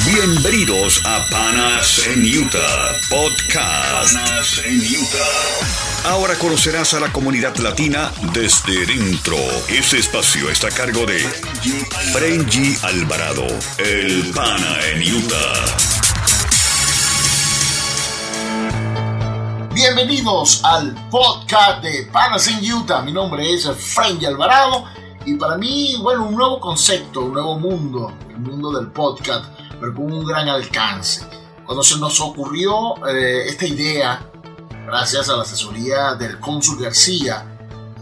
Bienvenidos a Panas en Utah Podcast. Panas en Utah. Ahora conocerás a la comunidad latina desde dentro. Ese espacio está a cargo de Frenji Alvarado, el Pana en Utah. Bienvenidos al podcast de Panas en Utah. Mi nombre es Frenji Alvarado y para mí, bueno, un nuevo concepto, un nuevo mundo, el mundo del podcast pero con un gran alcance. Cuando se nos ocurrió eh, esta idea, gracias a la asesoría del cónsul García,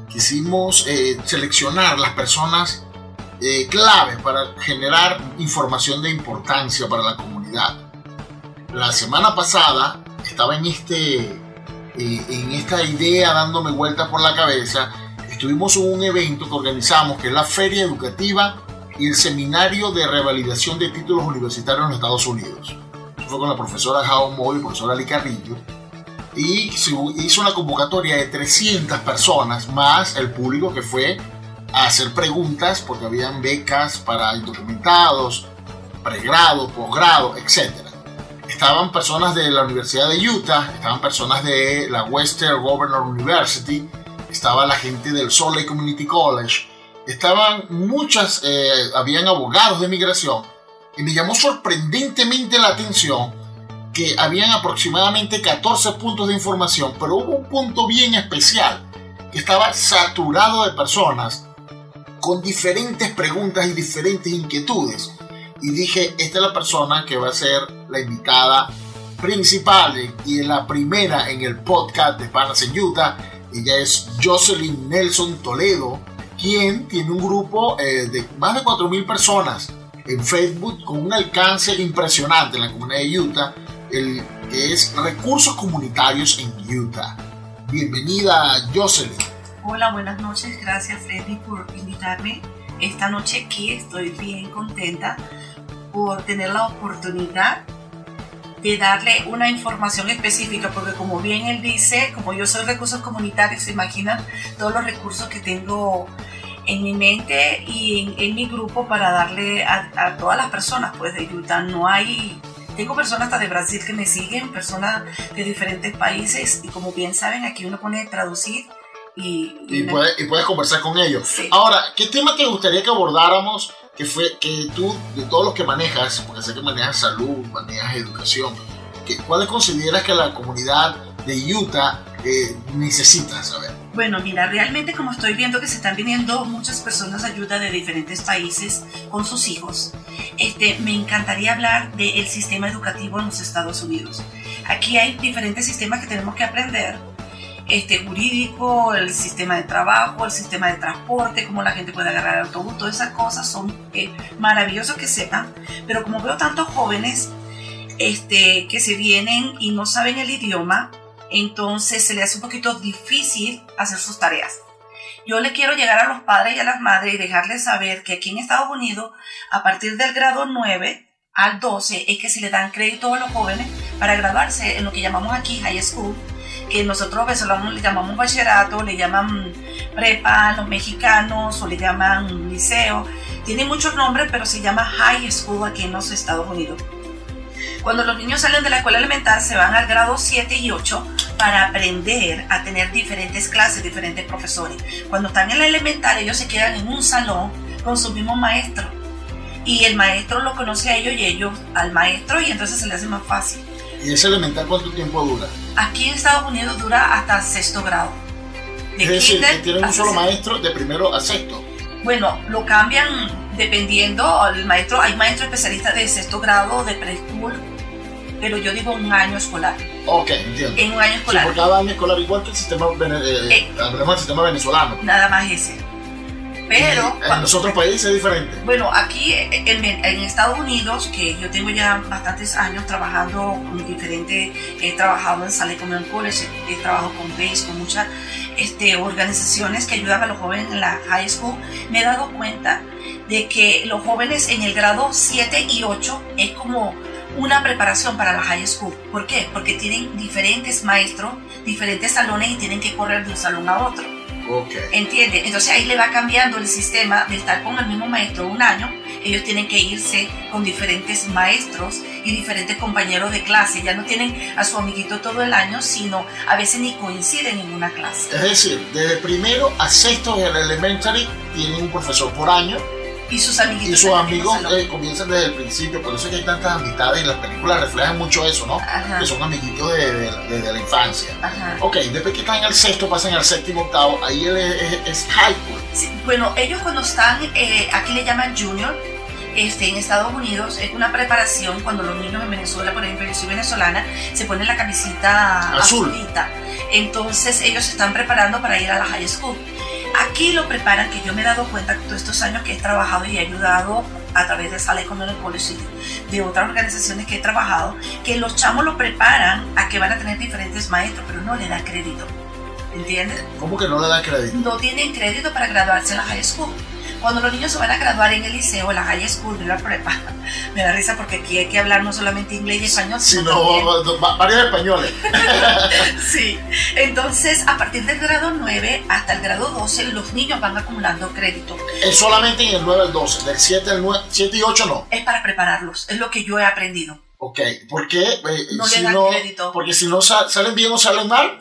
quisimos eh, seleccionar las personas eh, clave para generar información de importancia para la comunidad. La semana pasada estaba en, este, en esta idea dándome vueltas por la cabeza. Estuvimos en un evento que organizamos, que es la Feria Educativa y el Seminario de Revalidación de Títulos Universitarios en los Estados Unidos. fue con la profesora Jao Moy y profesora Ali Carrillo. Y se hizo una convocatoria de 300 personas, más el público que fue a hacer preguntas, porque habían becas para indocumentados, pregrado, posgrado, etc. Estaban personas de la Universidad de Utah, estaban personas de la Western Governor University, estaba la gente del Salt Community College, estaban muchas, eh, habían abogados de migración, y me llamó sorprendentemente la atención que habían aproximadamente 14 puntos de información, pero hubo un punto bien especial, que estaba saturado de personas con diferentes preguntas y diferentes inquietudes. Y dije, esta es la persona que va a ser la invitada principal y la primera en el podcast de Panas en Utah. Ella es Jocelyn Nelson Toledo, quien tiene un grupo eh, de más de 4.000 personas en Facebook con un alcance impresionante en la comunidad de Utah, el, que es Recursos Comunitarios en Utah. Bienvenida, Jocelyn. Hola, buenas noches. Gracias, Freddy, por invitarme. Esta noche aquí estoy bien contenta por tener la oportunidad de darle una información específica, porque como bien él dice, como yo soy recursos comunitarios, se imaginan todos los recursos que tengo en mi mente y en, mi grupo para darle a, todas las personas pues de Utah. No hay, tengo personas hasta de Brasil que me siguen, personas de diferentes países y como bien saben aquí uno pone traducir y, y, puedes conversar con ellos. Ahora, ¿qué tema te gustaría que abordáramos? Que fue que tú, de todos los que manejas, porque sé que manejas salud, manejas educación, ¿cuáles consideras que la comunidad de Utah eh, necesita saber? Bueno, mira, realmente como estoy viendo que se están viniendo muchas personas ayuda de diferentes países con sus hijos, este, me encantaría hablar del sistema educativo en los Estados Unidos. Aquí hay diferentes sistemas que tenemos que aprender este, jurídico, el sistema de trabajo, el sistema de transporte, cómo la gente puede agarrar el autobús, todas esas cosas son eh, maravillosas que sepan, pero como veo tantos jóvenes este, que se vienen y no saben el idioma, entonces se le hace un poquito difícil hacer sus tareas. Yo le quiero llegar a los padres y a las madres y dejarles saber que aquí en Estados Unidos, a partir del grado 9 al 12, es que se le dan crédito a los jóvenes para graduarse en lo que llamamos aquí high school, que nosotros venezolanos le llamamos bachillerato, le llaman prepa, los mexicanos, o le llaman liceo. Tiene muchos nombres, pero se llama high school aquí en los Estados Unidos. Cuando los niños salen de la escuela elemental se van al grado 7 y 8 para aprender a tener diferentes clases, diferentes profesores. Cuando están en la elemental ellos se quedan en un salón con su mismo maestro. Y el maestro lo conoce a ellos y ellos al maestro y entonces se les hace más fácil. ¿Y ese elemental cuánto tiempo dura? Aquí en Estados Unidos dura hasta sexto grado. es decir, que tienen un solo maestro de primero a sexto. Bueno, lo cambian dependiendo, el maestro, hay maestros especialistas de sexto grado, de preschool, pero yo digo un año escolar. Ok, entiendo. En un año escolar. Sí, por cada año escolar, igual que el sistema, eh, eh, el sistema venezolano. Nada más ese. Pero. en los otros países es diferente. Bueno, aquí en, en, Estados Unidos, que yo tengo ya bastantes años trabajando con diferentes. He trabajado en Sale Common College, he trabajado con BASE, con muchas este, organizaciones que ayudan a los jóvenes en la high school. Me he dado cuenta de que los jóvenes en el grado 7 y 8 es como una preparación para la high school. ¿Por qué? Porque tienen diferentes maestros, diferentes salones y tienen que correr de un salón a otro. Okay. ¿Entiende? Entonces ahí le va cambiando el sistema de estar con el mismo maestro un año. Ellos tienen que irse con diferentes maestros y diferentes compañeros de clase. Ya no tienen a su amiguito todo el año, sino a veces ni coinciden en una clase. Es decir, desde primero a sexto en el elementary tienen un profesor por año y sus amiguitos. Y sus amigos eh, comienzan desde el principio, por eso es que hay tantas amistades y las películas reflejan mucho eso, ¿no? Que son amiguitos desde la infancia. Ajá. Ok, después que están en el sexto, pasan al séptimo, octavo, ahí él es, high school. Sí, bueno, ellos cuando están, eh, aquí le llaman junior, este, en Estados Unidos es una preparación cuando los niños en Venezuela, por ejemplo, yo soy venezolana, se ponen la camisita Azul. azulita. Entonces ellos se están preparando para ir a la high school. Aquí lo preparan, que yo me he dado cuenta que todos estos años que he trabajado y he ayudado a través de Sala Economic Policy, de otras organizaciones que he trabajado, que los chamos lo preparan a que van a tener diferentes maestros, pero no le da crédito. ¿Entiendes? ¿Cómo que no le da crédito? No tienen crédito para graduarse en la high school cuando los niños se van a graduar en el liceo, en la high school, en la prepa, me da risa porque aquí hay que hablar no solamente inglés y español, sino varios españoles. sí, entonces a partir del grado 9 hasta el grado 12 los niños van acumulando crédito. Es solamente en el 9 al 12, del 7 al 9, 7 y 8 no. Es para prepararlos, es lo que yo he aprendido. Ok, ¿por qué? Eh, no si le dan crédito. Porque si no salen bien o salen mal.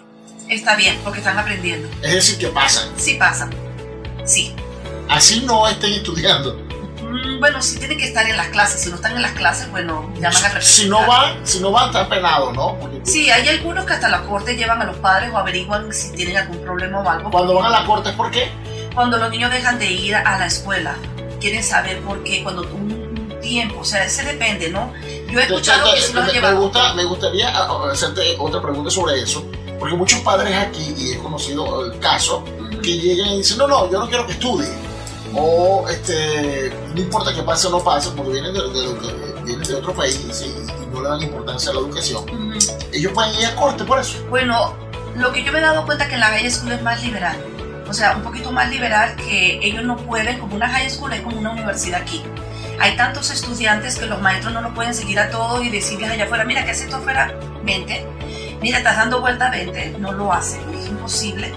Está bien, porque están aprendiendo. Es decir, que pasan. Sí pasan. Sí así no estén estudiando. Mm, bueno, sí tienen que estar en las clases. Si no están en las clases, bueno, llaman a Si no van, si no van, están penados, ¿no? sí, hay algunos que hasta la corte llevan a los padres o averiguan si tienen algún problema o algo. Cuando van a la corte, ¿por qué? Cuando los niños dejan de ir a la escuela. Quieren saber por qué. Cuando un tiempo, o sea, ese depende, ¿no? Yo he escuchado que si los me, me, me gustaría ah, ah, hacerte otra pregunta sobre eso. Porque muchos padres aquí, y he conocido el caso, que llegan y dicen, no, no, yo no quiero que estudie o este, no importa que pase o no pase, porque vienen de, de, otro país y, no le dan importancia a la educación, ellos pueden ir a corte por eso. Bueno, lo que yo me he dado cuenta es que la high school es más liberal, o sea, un poquito más liberal que ellos no pueden, como una high school es como una universidad aquí. Hay tantos estudiantes que los maestros no lo pueden seguir a todos y decirles allá afuera, mira, ¿qué haces esto afuera? Vente. Mira, estás dando vuelta, vente. No lo hacen, es imposible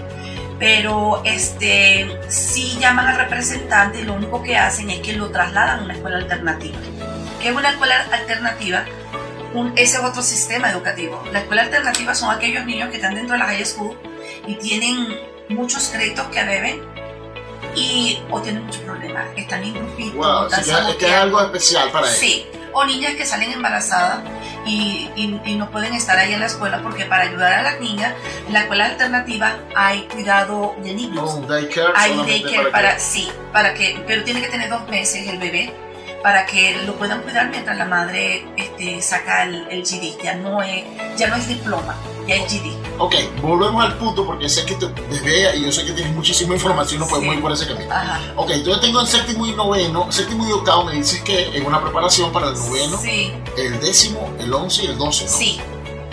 pero este, sí llaman al representante y lo único que hacen es que lo trasladan a una escuela alternativa. ¿Qué es una escuela alternativa? Un, ese es otro sistema educativo. La escuela alternativa son aquellos niños que están dentro de la high school y tienen muchos créditos que deben y o tienen muchos problemas, están en grupitos. Wow, es que es algo especial para ellos. Sí, o niñas que salen embarazadas y, y, no pueden estar ahí en la escuela porque para ayudar a las niñas en la escuela alternativa hay cuidado de niños. No, daycare hay daycare para, sí, para que, pero tiene que tener dos meses el bebé para que lo puedan cuidar mientras la madre este, saca el, el GD. Ya no es, ya no es diploma, ya es GD. Ok, volvemos al punto porque sé que te desvea y yo sé que tienes muchísima información, no podemos ir por ese camino. Ajá. Ok, entonces tengo en séptimo y noveno, séptimo y octavo me dices que es una preparación para el noveno, sí. el décimo, el once y el doce, ¿no? Sí,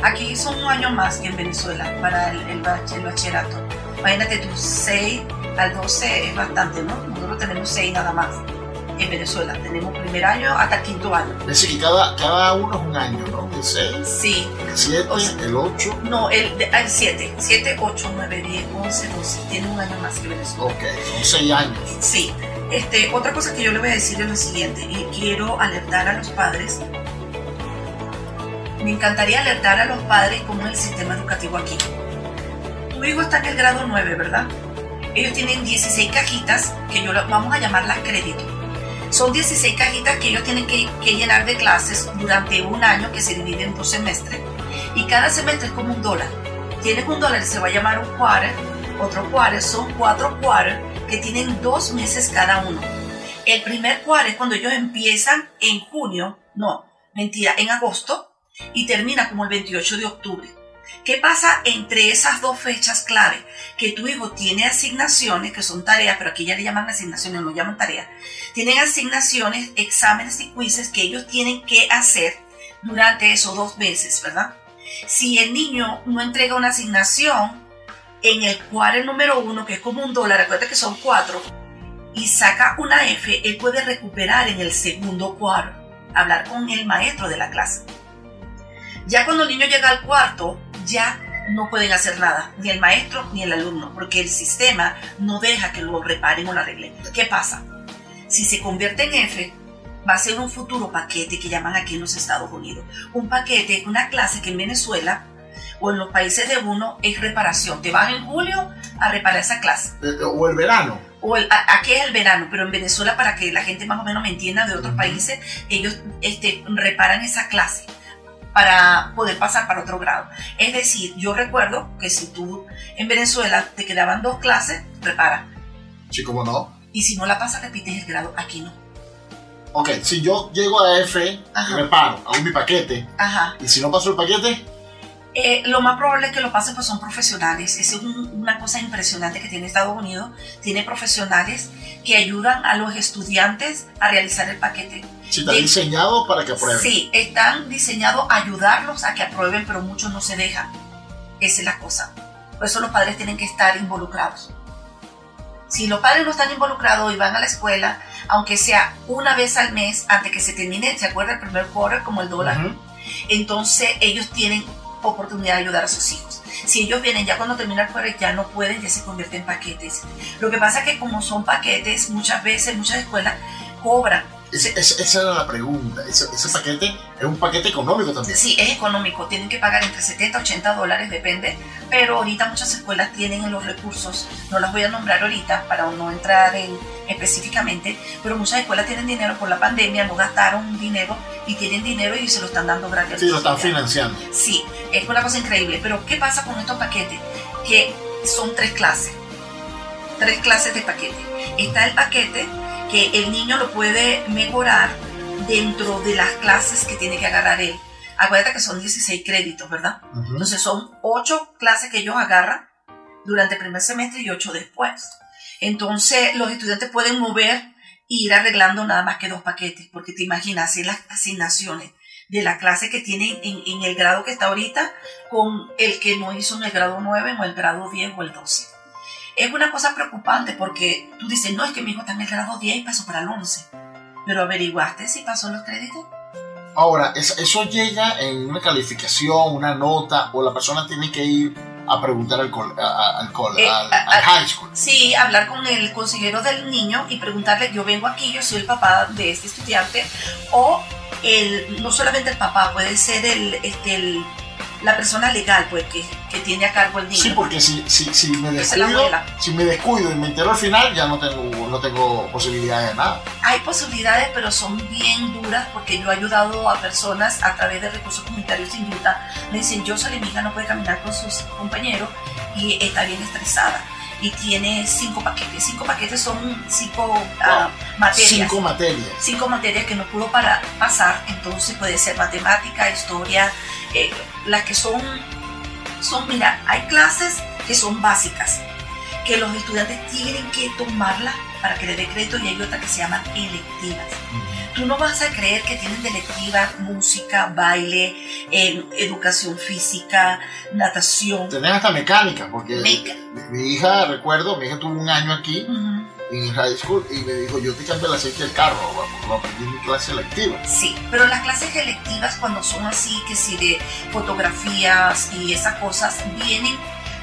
aquí son un año más que en Venezuela para el, el, bachillerato. Imagínate tú, 6 al 12 es bastante, ¿no? Nosotros tenemos 6 nada más en Venezuela. Tenemos primer año hasta quinto año. Es decir, que cada, cada uno es un año, ¿no? El 6, sí. el 7, el 8. No, el 7. 7, 8, 9, 10, 11, 12. Tiene un año más que Venezuela. Ok, son 6 años. Sí. Este, otra cosa que yo le voy a decir es lo siguiente, y quiero alertar a los padres. Me encantaría alertar a los padres cómo es el sistema educativo aquí. Tu hijo está en el grado 9, ¿verdad? Ellos tienen 16 cajitas que yo vamos a llamarlas crédito son 16 cajitas que ellos tienen que, llenar de clases durante un año que se divide en dos semestres. Y cada semestre es como un dólar. Tienes un dólar, se va a llamar un quarter. Otro quarter son cuatro quarters que tienen dos meses cada uno. El primer quarter es cuando ellos empiezan en junio, no, mentira, en agosto y termina como el 28 de octubre. ¿Qué pasa entre esas dos fechas clave? Que tu hijo tiene asignaciones, que son tareas, pero aquí ya le llaman asignaciones, no llaman tareas. Tienen asignaciones, exámenes y quizzes que ellos tienen que hacer durante esos dos meses, ¿verdad? Si el niño no entrega una asignación en el cuadro número uno, que es como un dólar, recuerda que son cuatro, y saca una F, él puede recuperar en el segundo cuadro, hablar con el maestro de la clase. Ya cuando el niño llega al cuarto, ya no pueden hacer nada, ni el maestro ni el alumno, porque el sistema no deja que lo reparen o lo arreglen. ¿Qué pasa? Si se convierte en F, va a ser un futuro paquete que llaman aquí en los Estados Unidos. Un paquete, una clase que en Venezuela o en los países de uno es reparación. Te vas en julio a reparar esa clase. Eh, o el verano. O el, aquí es el verano, pero en Venezuela, para que la gente más o menos me entienda de otros países, ellos este, reparan esa clase para poder pasar para otro grado. Es decir, yo recuerdo que si tú en Venezuela te quedaban dos clases, repara. Sí, cómo no. Y si no la pasas, repites el grado. Aquí no. Ok, si yo llego a F, reparo, hago mi paquete. Ajá. Y si no paso el paquete, eh, lo más probable es que lo pasen pues son profesionales. Esa es una cosa impresionante que tiene Estados Unidos. Tiene profesionales que ayudan a los estudiantes a realizar el paquete. Sí, está diseñado para que aprueben. Sí, están diseñados a ayudarlos a que aprueben, pero muchos no se dejan. Esa es la cosa. Por eso los padres tienen que estar involucrados. Si los padres no están involucrados y van a la escuela, aunque sea una vez al mes, antes que se termine, ¿se acuerda el primer quarter como el dólar? Entonces ellos tienen oportunidad de ayudar a sus hijos. Si ellos vienen ya cuando termina el quarter, ya no pueden, ya se convierten en paquetes. Lo que pasa es que como son paquetes, muchas veces, muchas escuelas cobran esa era la pregunta. Ese, paquete es un paquete económico también. Sí, es económico. Tienen que pagar entre 70 y 80 dólares, depende. Pero ahorita muchas escuelas tienen los recursos. No las voy a nombrar ahorita para no entrar en específicamente. Pero muchas escuelas tienen dinero por la pandemia, no gastaron dinero y tienen dinero y se lo están dando gratis. Sí, lo están financiando. Sí, es una cosa increíble. Pero ¿qué pasa con estos paquetes? Que son tres clases. Tres clases de paquete. Está el paquete que el niño lo puede mejorar dentro de las clases que tiene que agarrar él. Acuérdate que son 16 créditos, ¿verdad? Entonces son 8 clases que ellos agarran durante el primer semestre y 8 después. Entonces los estudiantes pueden mover e ir arreglando nada más que dos paquetes, porque te imaginas hacer las asignaciones de la clase que tienen en, en, el grado que está ahorita con el que no hizo en el grado 9 o el grado 10 o el 12 es una cosa preocupante porque tú dices, no, es que mi hijo está en el grado 10 y pasó para el 11. Pero averiguaste si pasó los créditos. Ahora, ¿eso llega en una calificación, una nota, o la persona tiene que ir a preguntar al, al, eh, al, high school? Sí, hablar con el consejero del niño y preguntarle, yo vengo aquí, yo soy el papá de este estudiante, o el, no solamente el papá, puede ser el, este, el la persona legal pues que, que, tiene a cargo el niño. Sí, porque si, si, si me descuido, si me descuido y me entero al final, ya no tengo, no tengo posibilidades de nada. Hay posibilidades, pero son bien duras porque yo he ayudado a personas a través de recursos comunitarios sin duda. Me dicen, yo soy mi hija, no puede caminar con sus compañeros y está bien estresada y tiene cinco paquetes. Cinco paquetes son cinco ah, materias. Cinco materias. Cinco materias que no pudo para pasar. Entonces puede ser matemática, historia, eh, las que son, son, mira, hay clases que son básicas, que los estudiantes tienen que tomarlas para que le dé crédito y hay otras que se llaman electivas. Tú no vas a creer que tienen de electiva música, baile, educación física, natación. Tenés hasta mecánica, porque mi, hija, recuerdo, mi hija tuvo un año aquí en high school y me dijo, yo te cambio el aceite del carro, lo aprendí en mi clase electiva. Sí, pero las clases electivas cuando son así, que si de fotografías y esas cosas, vienen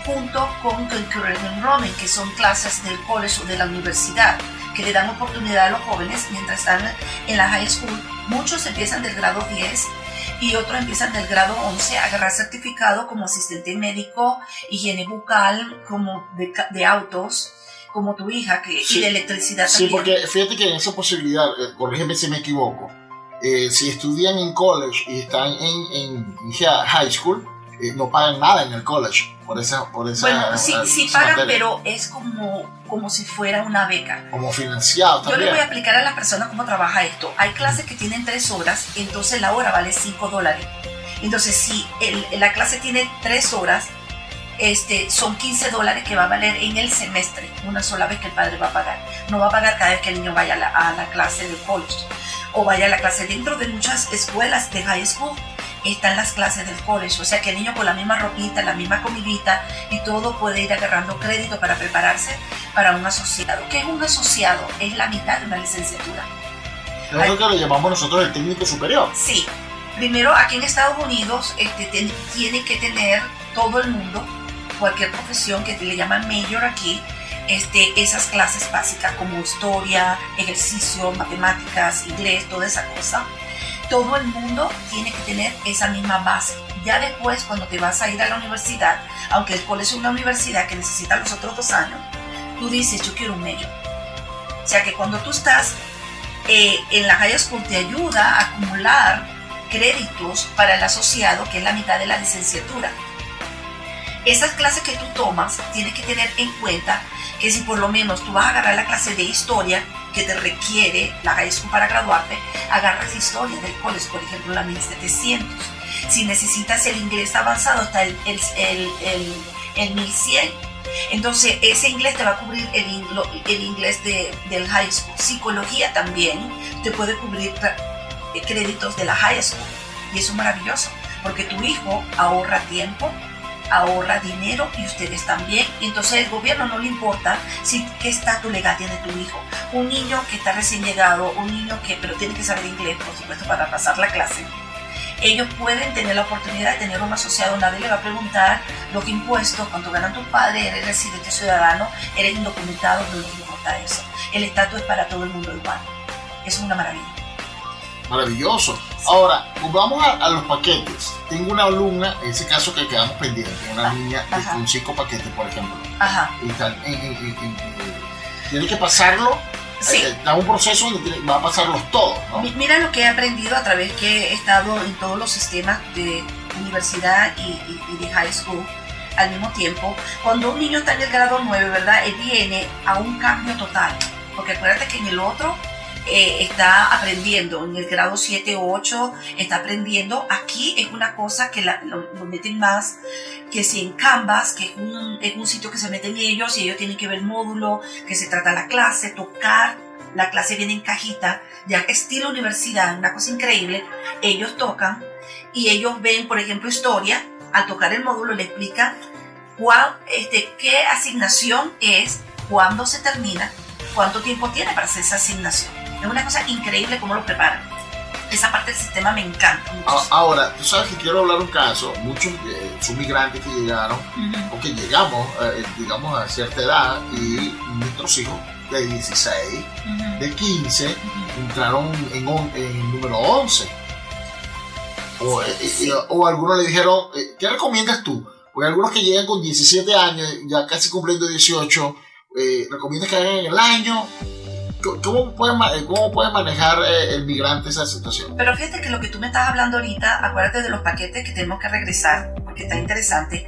junto con Concurrent Enrollment, que son clases del college o de la universidad, que le dan oportunidad a los jóvenes mientras están en la high school. Muchos empiezan del grado 10 y otros empiezan del grado 11 a agarrar certificado como asistente médico, higiene bucal, como de autos, como tu hija, que, y de electricidad sí, porque fíjate que en esa posibilidad, eh, corrígeme si me equivoco, eh, si estudian en college y están en, en, high school, eh, no pagan nada en el college por esa por esa bueno sí, sí pagan pero es como como si fuera una beca. Como financiado también. yo le voy a explicar a las personas cómo trabaja esto. Hay clases que tienen tres horas entonces la hora vale cinco dólares. Entonces si el, la clase tiene tres horas este, son 15 dólares que va a valer en el semestre, una sola vez que el padre va a pagar. No va a pagar cada vez que el niño vaya a la, clase de college o vaya a la clase. Dentro de muchas escuelas de high school están las clases del college, o sea que el niño con la misma ropita, la misma comidita y todo puede ir agarrando crédito para prepararse para un asociado. ¿Qué es un asociado? Es la mitad de una licenciatura. Es lo que le llamamos nosotros el técnico superior. Sí, Primero, aquí en Estados Unidos este, tiene que tener todo el mundo, cualquier profesión que le llaman mayor aquí, este, esas clases básicas como historia, ejercicio, matemáticas, inglés, toda esa cosa. Todo el mundo tiene que tener esa misma base. Ya después, cuando te vas a ir a la universidad, aunque el colegio es una universidad que necesita los otros dos años, tú dices, yo quiero un medio. O sea que cuando tú estás eh, en la high school te ayuda a acumular créditos para el asociado, que es la mitad de la licenciatura. Esas clases que tú tomas, tienes que tener en cuenta que si por lo menos tú vas a agarrar la clase de historia que te requiere la high school para graduarte, agarras historia del college, por ejemplo, la 1700. Si necesitas el inglés avanzado, está el, el, el, el 1100. Entonces, ese inglés te va a cubrir el, inglés de, del high school. Psicología también te puede cubrir créditos de la high school. Y eso es maravilloso, porque tu hijo ahorra tiempo, ahorra dinero y ustedes también. Entonces el gobierno no le importa si qué estatus legal tiene tu hijo. Un niño que está recién llegado, un niño que, pero tiene que saber inglés, por supuesto, para pasar la clase. Ellos pueden tener la oportunidad de tener un asociado, nadie le va a preguntar los impuestos, cuánto ganan tus padres, eres residente ciudadano, eres indocumentado, no les importa eso. El estatus es para todo el mundo igual. Eso es una maravilla. Maravilloso. Ahora, vamos a, los paquetes. Tengo una alumna, en ese caso que quedamos pendientes, una niña con cinco paquetes, por ejemplo. Ajá. Y tiene que pasarlo. Sí. Eh, da un proceso donde va a pasarlos todos. Mira lo que he aprendido a través que he estado en todos los sistemas de universidad y, de high school al mismo tiempo. Cuando un niño está en el grado 9, ¿verdad? Él viene a un cambio total. Porque acuérdate que en el otro eh, está aprendiendo en el grado 7 o 8, está aprendiendo. Aquí es una cosa que lo, meten más que si en Canvas, que es un, sitio que se meten ellos y ellos tienen que ver módulo, que se trata la clase, tocar. La clase viene en cajita, ya estilo universidad, una cosa increíble. Ellos tocan y ellos ven, por ejemplo, historia. Al tocar el módulo le explican cuál, este, qué asignación es, cuándo se termina, cuánto tiempo tiene para hacer esa asignación. Es una cosa increíble cómo lo preparan. Esa parte del sistema me encanta. Ahora, tú sabes que quiero hablar un caso. Muchos eh, son migrantes que llegaron o que llegamos, eh, digamos, a cierta edad y nuestros hijos de 16, de 15, entraron en, en, número 11. O, eh, o algunos le dijeron, ¿qué recomiendas tú? Porque algunos que llegan con 17 años, ya casi cumpliendo 18, recomiendas que hagan el año ¿Cómo puede, eh, cómo puede manejar eh, el migrante esa situación? Pero fíjate que lo que tú me estás hablando ahorita, acuérdate de los paquetes que tenemos que regresar, porque está interesante.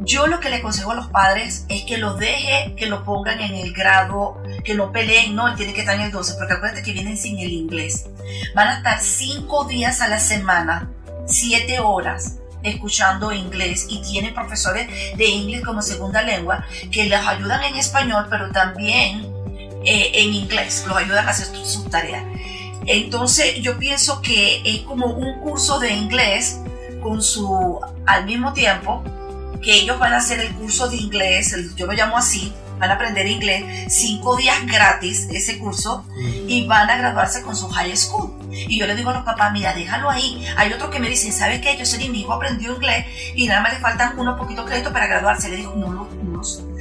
Yo lo que le aconsejo a los padres es que lo deje, que lo pongan en el grado, que no peleen, no, él tiene que estar en el 12, porque acuérdate que vienen sin el inglés. Van a estar cinco días a la semana, siete horas escuchando inglés y tienen profesores de inglés como segunda lengua que les ayudan en español, pero también eh, en inglés, los ayudan a hacer sus tareas. Entonces yo pienso que es como un curso de inglés con su, al mismo tiempo que ellos van a hacer el curso de inglés, yo lo llamo así, van a aprender inglés, cinco días gratis ese curso y van a graduarse con su high school. Y yo le digo a los papás, mira, déjalo ahí. Hay otros que me dicen, ¿sabes qué? Yo soy mi hijo aprendió inglés y nada más le faltan unos poquitos créditos para graduarse. Le digo, no,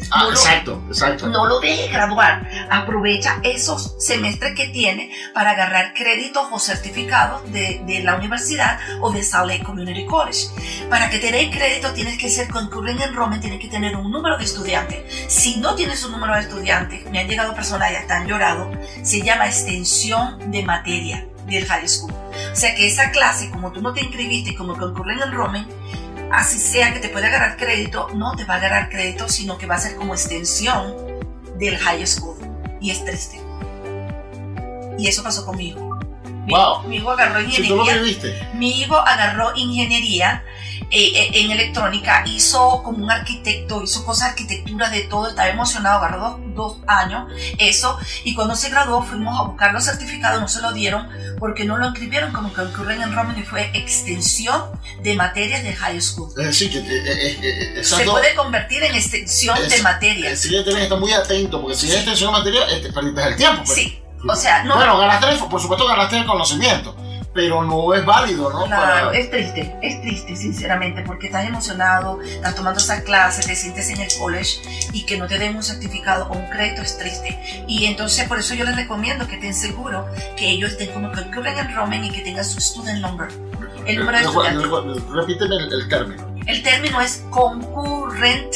no, no, Ah, exacto, exacto. No lo deje graduar. Aprovecha esos semestres que tiene para agarrar créditos o certificados de, de la universidad o de Salt Lake Community College. Para que te den crédito tienes que ser concurrent enrollment, tienes que tener un número de estudiantes. Si no tienes un número de estudiantes, me han llegado personas ya están llorado, se llama extensión de materia del high school. O sea que esa clase, como tú no te inscribiste como concurrent enrollment, así sea que te pueda agarrar crédito, no te va a agarrar crédito, sino que va a ser como extensión del high school. Y es triste. Y eso pasó conmigo. Mi, wow. mi hijo agarró ingeniería. Mi hijo agarró ingeniería eh, eh, en electrónica, hizo como un arquitecto, hizo cosas de arquitectura de todo, estaba emocionado, agarró dos, años eso, y cuando se graduó fuimos a buscar los certificados, no se lo dieron porque no lo inscribieron como que ocurren en Roman y fue extensión de materias de high school. Es decir, que eh, se puede convertir en extensión de materias. Sí, que estar muy atento, porque si es extensión de materia, este, perdiste el tiempo. Pues. Sí. O sea, no. Bueno, ganaste, por supuesto, ganaste el conocimiento pero no es válido, ¿no? Claro, es triste, es triste, sinceramente, porque estás emocionado, estás tomando esa clase, te sientes en el college y que no te den un certificado o un crédito es triste. Y entonces, por eso yo les recomiendo que estén seguros que ellos estén como concurrent enrollment y que tengan su student number. El número de estudiantes. Repíteme el, el término. El término es concurrent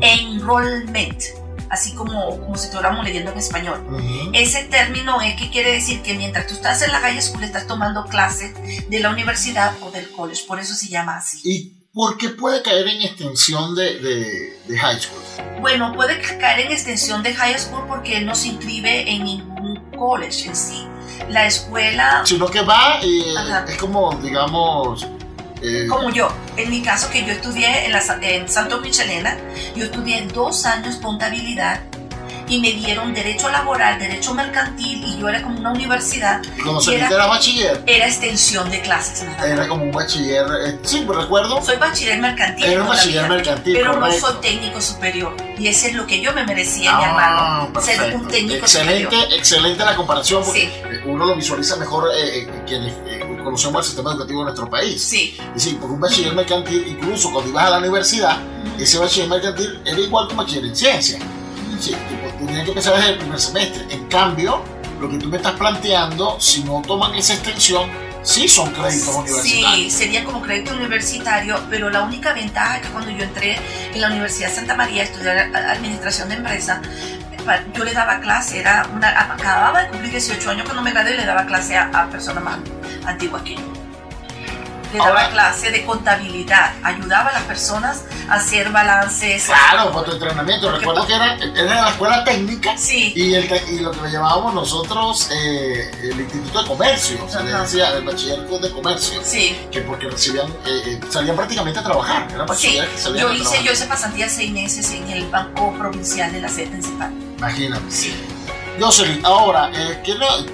enrollment así como, como si estuviéramos leyendo en español. Ese término es que quiere decir que mientras tú estás en la high school estás tomando clases de la universidad o del college, por eso se llama así. ¿Y por qué puede caer en extensión de, de, high school? Bueno, puede caer en extensión de high school porque no se inscribe en ningún college en sí. La escuela... Sino que va, y es como, digamos eh, Como yo, en mi caso que yo estudié en, la, en Santo Michelena, yo estudié dos años contabilidad y me dieron derecho laboral, derecho mercantil y yo era como una universidad. ¿Y cuando saliste era, bachiller? Era extensión de clases. Era como un bachiller, eh, sí, recuerdo. Soy bachiller mercantil. Era un bachiller mercantil, Pero no soy técnico superior. Y ese es lo que yo me merecía, mi ah, hermano. Ser un técnico excelente, superior. Excelente la comparación porque uno lo visualiza mejor eh, eh quienes conocemos el sistema educativo de nuestro país. Sí. Y sí, porque un bachiller mercantil, incluso cuando ibas a la universidad, ese bachiller mercantil era igual que un bachiller en ciencia. Sí, tenías que empezar desde el primer semestre. En cambio, lo que tú me estás planteando, si no toman esa extensión, sí son créditos universitarios. Sí, sería como crédito universitario, pero la única ventaja es que cuando yo entré en la Universidad de Santa María a estudiar administración de empresa, yo le daba clase, era una, acababa de cumplir 18 años cuando me gradué y le daba clase a, a personas más antiguas que yo le daba clase de contabilidad, ayudaba a las personas a hacer balances. Claro, tu entrenamiento. Recuerdo que era, era en la escuela técnica sí. y, el, y lo que le llamábamos nosotros eh, el Instituto de Comercio, o sea, le decía el bachillerato de comercio. Sí. Que porque recibían, eh, eh, salían prácticamente a trabajar. Era sí. que yo hice, yo hice pasantía seis meses en el Banco Provincial de la sede principal. Imagínate. Sí. Jocelyn, ahora, eh,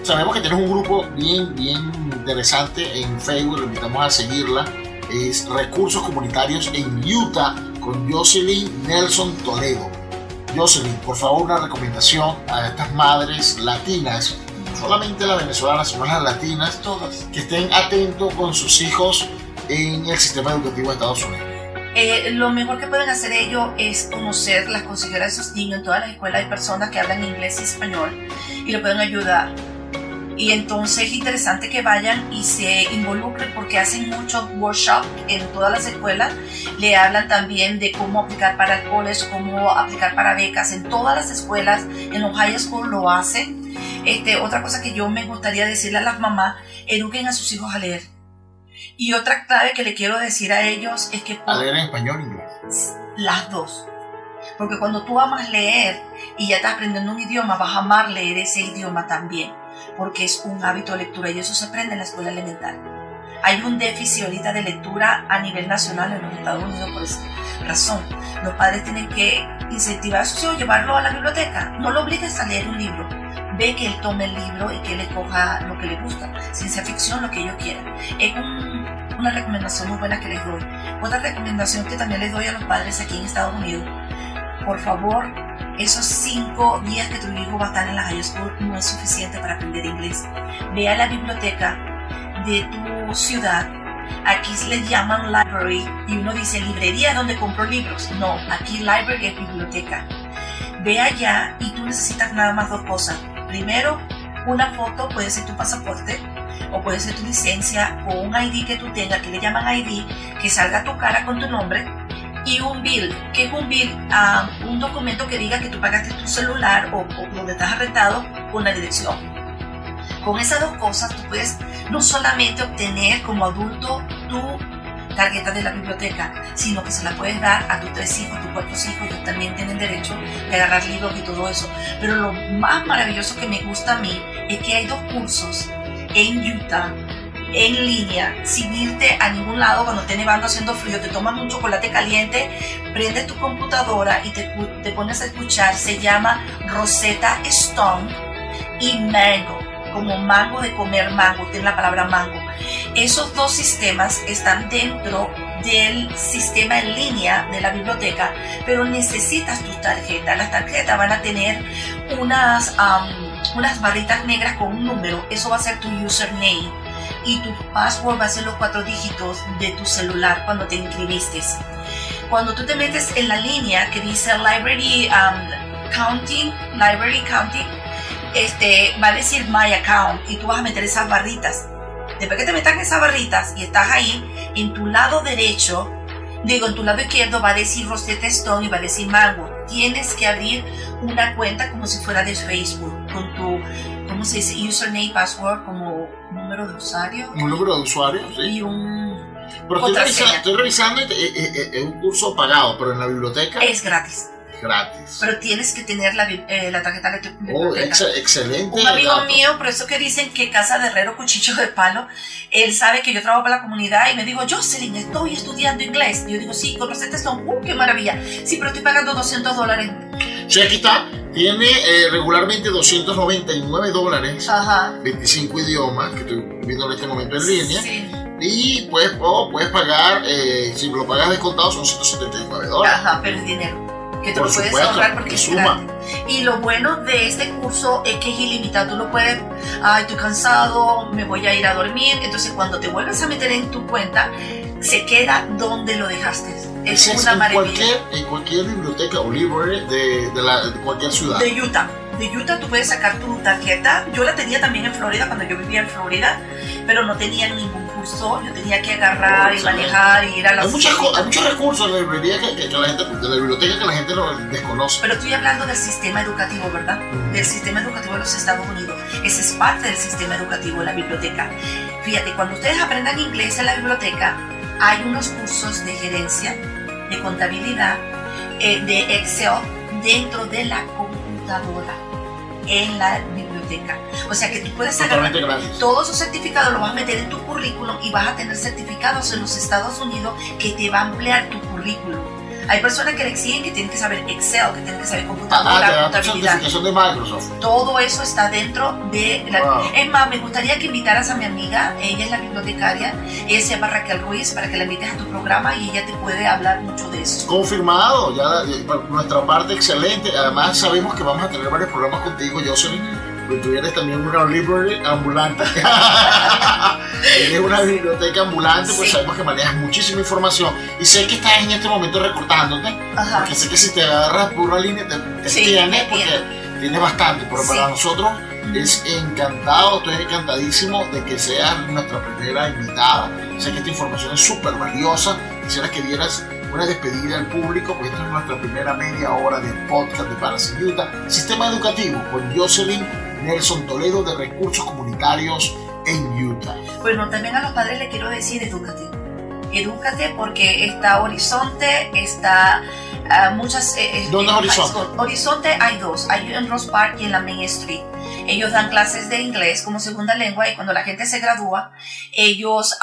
sabemos que tienes un grupo bien, bien interesante en Facebook, lo invitamos a seguirla. Es Recursos Comunitarios en Utah con Jocelyn Nelson Toledo. Jocelyn, por favor, una recomendación a estas madres latinas, solamente las venezolanas, sino las latinas, todas, que estén atentos con sus hijos en el sistema educativo de Estados Unidos. Eh, lo mejor que pueden hacer ellos es conocer las consejeras de sus niños. En todas las escuelas hay personas que hablan inglés y español y lo pueden ayudar. Y entonces es interesante que vayan y se involucren porque hacen muchos workshops en todas las escuelas. Le hablan también de cómo aplicar para college, cómo aplicar para becas. En todas las escuelas, en los high school lo hacen. Este, otra cosa que yo me gustaría decirle a las mamás, eduquen a sus hijos a leer y otra clave que le quiero decir a ellos es que... ¿A leer en español o inglés? Las dos. Porque cuando tú amas leer y ya estás aprendiendo un idioma, vas a amar leer ese idioma también. Porque es un hábito de lectura y eso se aprende en la escuela elemental. Hay un déficit ahorita de lectura a nivel nacional en los Estados Unidos por esa razón. Los padres tienen que incentivar a sus hijos, llevarlo a la biblioteca. No lo obligues a leer un libro ve que él tome el libro y que él le coja lo que le gusta, ciencia ficción, lo que ellos quieran. Es una recomendación muy buena que les doy. Otra recomendación que también les doy a los padres aquí en Estados Unidos, por favor, esos cinco días que tu hijo va a estar en la high school no es suficiente para aprender inglés. Ve a la biblioteca de tu ciudad. Aquí se llaman library y uno dice librería donde compro libros. No, aquí library es biblioteca. Ve allá y tú necesitas nada más dos cosas Primero, una foto puede ser tu pasaporte o puede ser tu licencia o un ID que tú tengas, que le llaman ID, que salga tu cara con tu nombre y un bill, que es un bill, ah, un documento que diga que tú pagaste tu celular o, o donde estás arrestado con la dirección. Con esas dos cosas tú puedes no solamente obtener como adulto tu tarjeta de la biblioteca, sino que se la puedes dar a tus tres hijos, tus cuatro hijos, ellos también tienen derecho de agarrar libros y todo eso. Pero lo más maravilloso que me gusta a mí es que hay dos cursos en Utah en línea, sin irte a ningún lado cuando esté nevando haciendo frío, te tomas un chocolate caliente, prendes tu computadora y te, te pones a escuchar, se llama Rosetta Stone y Mango como mango de comer mango, tiene la palabra mango. Esos dos sistemas están dentro del sistema en línea de la biblioteca, pero necesitas tus tarjetas. Las tarjetas van a tener unas, unas barritas negras con un número, eso va a ser tu username. y tu password va a ser los cuatro dígitos de tu celular cuando te inscribiste. Cuando tú te metes en la línea que dice Library um, Counting, Library Counting, este, va a decir My Account y tú vas a meter esas barritas. Después que te metas en esas barritas y estás ahí, en tu lado derecho, digo, en tu lado izquierdo va a decir Rosetta Stone y va a decir Mango. Tienes que abrir una cuenta como si fuera de Facebook, con tu, ¿cómo se dice? Username, password, como número de usuario. Un número de usuario, sí. Y un... Pero estoy revisando, estoy revisando y, eh, eh, eh, es un curso pagado, pero en la biblioteca Es gratis. es gratis. Pero tienes que tener la, eh, la tarjeta de tu Oh, ex- excelente. Un amigo dato. mío, por eso que dicen que casa de herrero, cuchillo de palo, él sabe que yo trabajo para la comunidad y me dijo, Jocelyn, estoy estudiando inglés. Y yo digo, sí, con Rosetta Stone, ¡uh, qué maravilla! Sí, pero estoy pagando 200 dólares. Está. Tiene eh, regularmente 299 dólares, Ajá. 25 idiomas, que estoy viendo en este momento en línea. Sí. Y puedes, oh, puedes pagar, eh, si lo pagas descontado, son 179 dólares. Ajá, pero es dinero. Que te Por lo puedes supuesto, ahorrar porque es suma. gratis. Y lo bueno de este curso es que es ilimitado. Tú lo puedes, ay, estoy cansado, me voy a ir a dormir. Entonces, cuando te vuelves a meter en tu cuenta, se queda donde lo dejaste. Es una en maravilla. cualquier, en cualquier biblioteca o library de, de, la, de cualquier ciudad. De Utah. De Utah tú puedes sacar tu tarjeta. Yo la tenía también en Florida cuando yo vivía en Florida, pero no tenía ningún curso. Yo tenía que agarrar y Excelente. manejar y ir a la Hay, muchas hay muchos recursos en la librería que, que- que la gente, de la biblioteca que la gente no desconoce. Pero estoy hablando del sistema educativo, ¿verdad? Del sistema educativo de los Estados Unidos. Ese es parte del sistema educativo, la biblioteca. Fíjate, cuando ustedes aprendan inglés en la biblioteca, hay unos cursos de gerencia, de contabilidad, eh, de Excel dentro de la computadora en la biblioteca. O sea que tú puedes gratis. todos esos certificados los vas a meter en tu currículum y vas a tener certificados en los Estados Unidos que te va a ampliar tu currículum. Hay personas que le exigen que tienen que saber Excel, que tienen que saber Ah, computadora, tu contabilidad. de Microsoft. Todo eso está dentro de la... Wow. Es más, me gustaría que invitaras a mi amiga, ella es la bibliotecaria, ella se llama Raquel Ruiz, para que la invites a tu programa y ella te puede hablar mucho de eso. Confirmado, ya por nuestra parte excelente. Además sabemos que vamos a tener varios programas contigo, Jocelyn. Porque tú eres también una library ambulante. eres una biblioteca ambulante, pues Sí. sabemos que manejas muchísima información. Y sé que estás en este momento recortándote, Ajá. porque sé que si te agarras por una línea te, te Sí, tienes, porque tienes bastante. Pero Sí. para nosotros es encantado, estoy encantadísimo de que seas nuestra primera invitada. Sé que esta información es súper valiosa. Quisiera que dieras una despedida al público, porque esta es nuestra primera media hora de podcast de Paras en Utah. Sistema educativo con Jocelyn Nelson Toledo de Recursos Comunitarios en Utah. Bueno, también a los padres les quiero decir, edúcate. Edúcate porque está Horizonte, está ah, muchas... eh, eh, ¿Dónde es Horizonte? Horizonte hay dos, hay en Ross Park y en la Main Street. Ellos dan clases de inglés como segunda lengua y cuando la gente se gradúa, ellos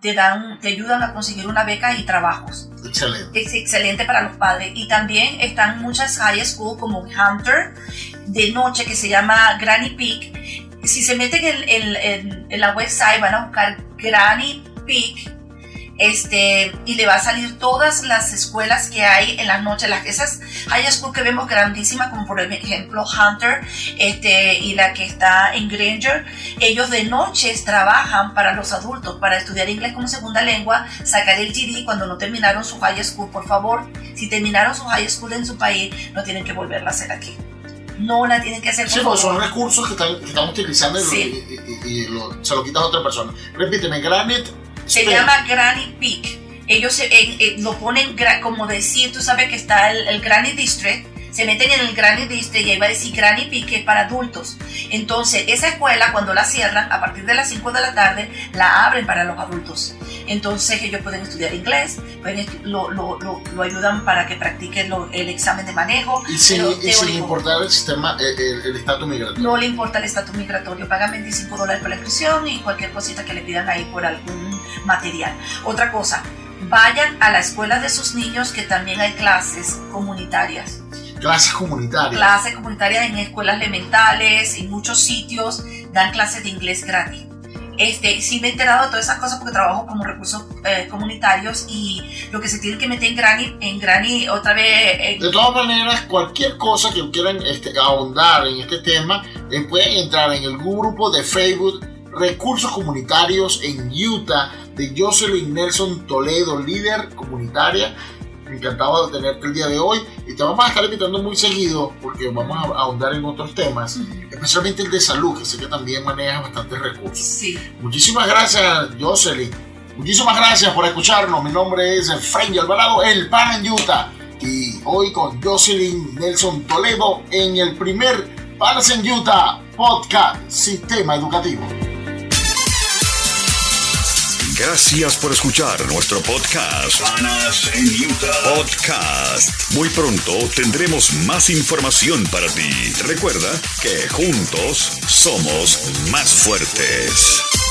te dan, te ayudan a conseguir una beca y trabajos. Excelente. Es excelente para los padres. Y también están muchas high school como Hunter de noche que se llama Granny Peak. Si se meten en, en- en- en la website van a buscar Granny Peak este, y le va a salir todas las escuelas que hay en las noches, las, esas high school que vemos grandísimas, como por ejemplo Hunter este, y la que está en Granger, ellos de noches trabajan para los adultos, para estudiar inglés como segunda lengua, sacar el GD cuando no terminaron su high school, por favor, si terminaron su high school en su país, no tienen que volverla a hacer aquí. No la tienen que hacer Sí, porque son recursos que, están, que están utilizando y, lo- Sí. y- y- y lo- se lo quitas a otra persona. Repíteme, Granite Se llama Granny Peak. Ellos se- eh, eh, lo ponen como decir, tú sabes que está el, el Granny District, se meten en el Granny District y ahí va a decir Granny Peak que es para adultos. Entonces, esa escuela cuando la cierran, a partir de las 5 de la tarde, la abren para los adultos. Entonces, ellos pueden estudiar inglés, pueden estu- lo, lo- lo- lo ayudan para que practiquen lo- el examen de manejo. Y sin, y importar el sistema, eh, el el estatus migratorio. No le importa el estatus migratorio, pagan 25 dólares por la inscripción y cualquier cosita que le pidan ahí por algún material. Otra cosa, vayan a la escuela de sus niños que también hay clases comunitarias. Clases comunitarias. Clases comunitarias en escuelas elementales, en muchos sitios dan clases de inglés gratis. Este, sí me he enterado de todas esas cosas porque trabajo como recursos eh, comunitarios y lo que se tiene que meter en Granny, en Granny otra vez, en- De todas maneras, cualquier cosa que quieran este, ahondar en este tema, eh, pueden entrar en el grupo de Facebook recursos comunitarios en Utah de Jocelyn Nelson Toledo, líder comunitaria. Encantaba tenerte el día de hoy y te vamos a estar invitando muy seguido porque vamos a ahondar en otros temas, especialmente el de salud, que sé que también maneja bastantes recursos. Sí. Muchísimas gracias, Jocelyn. Muchísimas gracias por escucharnos. Mi nombre es Frenny Alvarado, el pan en Utah. Y hoy con Jocelyn Nelson Toledo en el primer Panas en Utah Podcast Sistema Educativo. Gracias por escuchar nuestro podcast. Panas en Utah Podcast. Muy pronto tendremos más información para ti. Recuerda que juntos somos más fuertes.